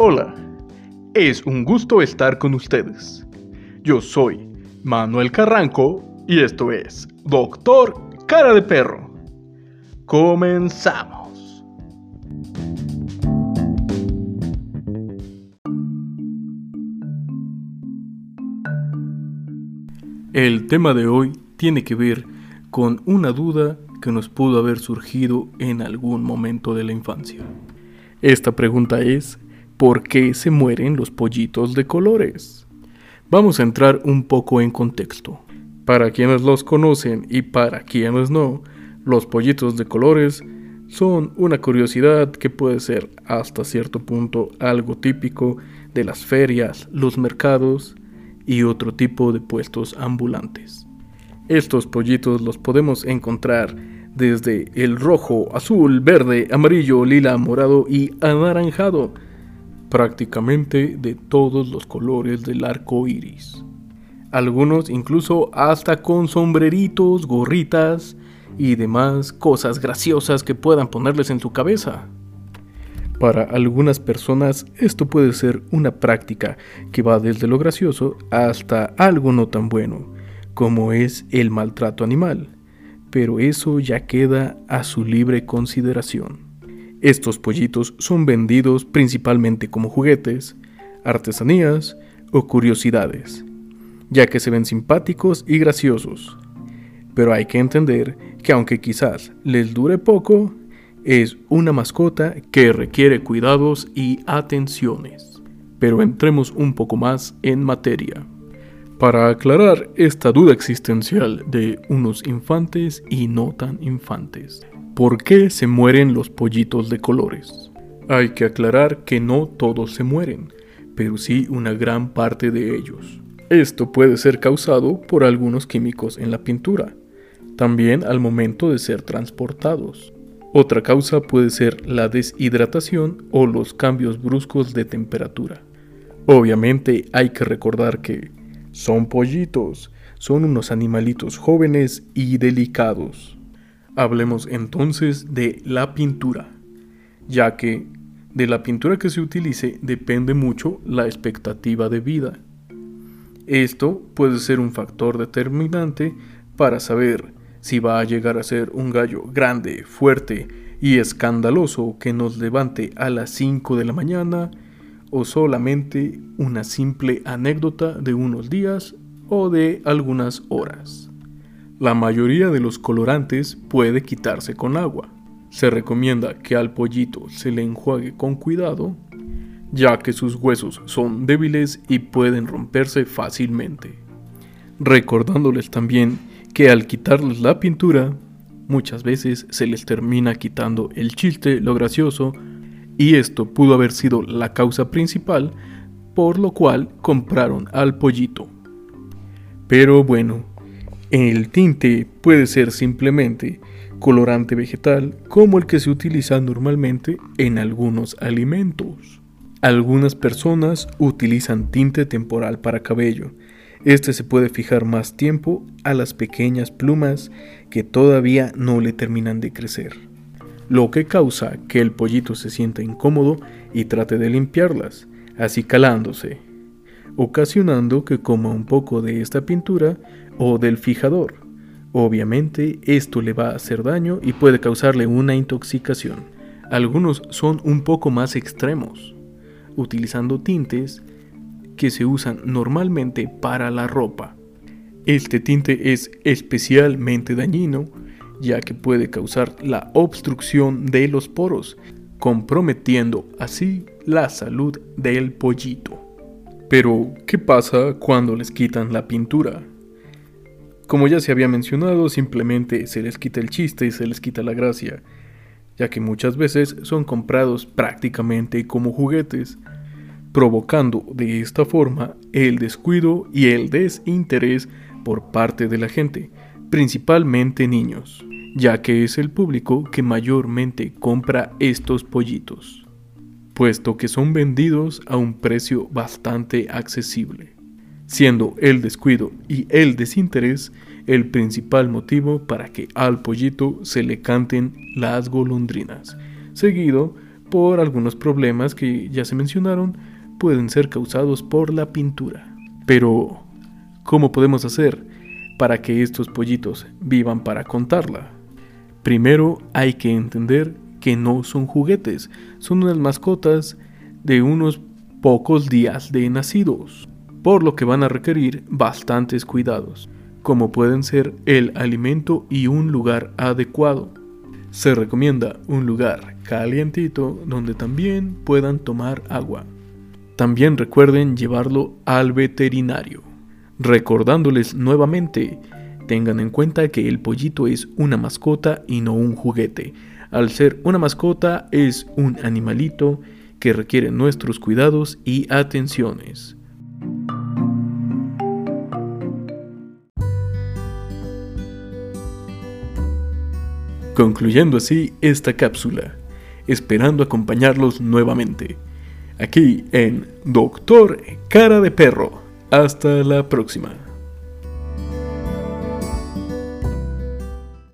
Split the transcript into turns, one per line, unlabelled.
Hola, es un gusto estar con ustedes. Yo soy Manuel Carranco y esto es Doctor Cara de Perro. Comenzamos. El tema de hoy tiene que ver con una duda que nos pudo haber surgido en algún momento de la infancia. Esta pregunta es, ¿por qué se mueren los pollitos de colores? Vamos a entrar un poco en contexto. Para quienes los conocen y para quienes no, los pollitos de colores son una curiosidad que puede ser hasta cierto punto algo típico de las ferias, los mercados y otro tipo de puestos ambulantes. Estos pollitos los podemos encontrar desde el rojo, azul, verde, amarillo, lila, morado y anaranjado, prácticamente de todos los colores del arco iris. Algunos incluso hasta con sombreritos, gorritas y demás cosas graciosas que puedan ponerles en su cabeza. Para algunas personas esto puede ser una práctica que va desde lo gracioso hasta algo no tan bueno, como es el maltrato animal pero eso ya queda a su libre consideración. Estos pollitos son vendidos principalmente como juguetes, artesanías o curiosidades, ya que se ven simpáticos y graciosos. Pero hay que entender que aunque quizás les dure poco, es una mascota que requiere cuidados y atenciones. Pero entremos un poco más en materia para aclarar esta duda existencial de unos infantes y no tan infantes. ¿Por qué se mueren los pollitos de colores? Hay que aclarar que no todos se mueren, pero sí una gran parte de ellos. Esto puede ser causado por algunos químicos en la pintura, también al momento de ser transportados. Otra causa puede ser la deshidratación o los cambios bruscos de temperatura. Obviamente hay que recordar que son pollitos, son unos animalitos jóvenes y delicados. Hablemos entonces de la pintura, ya que de la pintura que se utilice depende mucho la expectativa de vida. Esto puede ser un factor determinante para saber si va a llegar a ser un gallo grande, fuerte y escandaloso que nos levante a las 5 de la mañana o solamente una simple anécdota de unos días o de algunas horas. La mayoría de los colorantes puede quitarse con agua. Se recomienda que al pollito se le enjuague con cuidado, ya que sus huesos son débiles y pueden romperse fácilmente. Recordándoles también que al quitarles la pintura, muchas veces se les termina quitando el chiste, lo gracioso y esto pudo haber sido la causa principal por lo cual compraron al pollito. Pero bueno, el tinte puede ser simplemente colorante vegetal como el que se utiliza normalmente en algunos alimentos. Algunas personas utilizan tinte temporal para cabello. Este se puede fijar más tiempo a las pequeñas plumas que todavía no le terminan de crecer lo que causa que el pollito se sienta incómodo y trate de limpiarlas, así calándose, ocasionando que coma un poco de esta pintura o del fijador. Obviamente esto le va a hacer daño y puede causarle una intoxicación. Algunos son un poco más extremos, utilizando tintes que se usan normalmente para la ropa. Este tinte es especialmente dañino ya que puede causar la obstrucción de los poros, comprometiendo así la salud del pollito. Pero, ¿qué pasa cuando les quitan la pintura? Como ya se había mencionado, simplemente se les quita el chiste y se les quita la gracia, ya que muchas veces son comprados prácticamente como juguetes, provocando de esta forma el descuido y el desinterés por parte de la gente, principalmente niños ya que es el público que mayormente compra estos pollitos, puesto que son vendidos a un precio bastante accesible, siendo el descuido y el desinterés el principal motivo para que al pollito se le canten las golondrinas, seguido por algunos problemas que ya se mencionaron, pueden ser causados por la pintura. Pero, ¿cómo podemos hacer para que estos pollitos vivan para contarla? Primero hay que entender que no son juguetes, son unas mascotas de unos pocos días de nacidos, por lo que van a requerir bastantes cuidados, como pueden ser el alimento y un lugar adecuado. Se recomienda un lugar calientito donde también puedan tomar agua. También recuerden llevarlo al veterinario. Recordándoles nuevamente, tengan en cuenta que el pollito es una mascota y no un juguete. Al ser una mascota es un animalito que requiere nuestros cuidados y atenciones. Concluyendo así esta cápsula, esperando acompañarlos nuevamente, aquí en Doctor Cara de Perro. Hasta la próxima.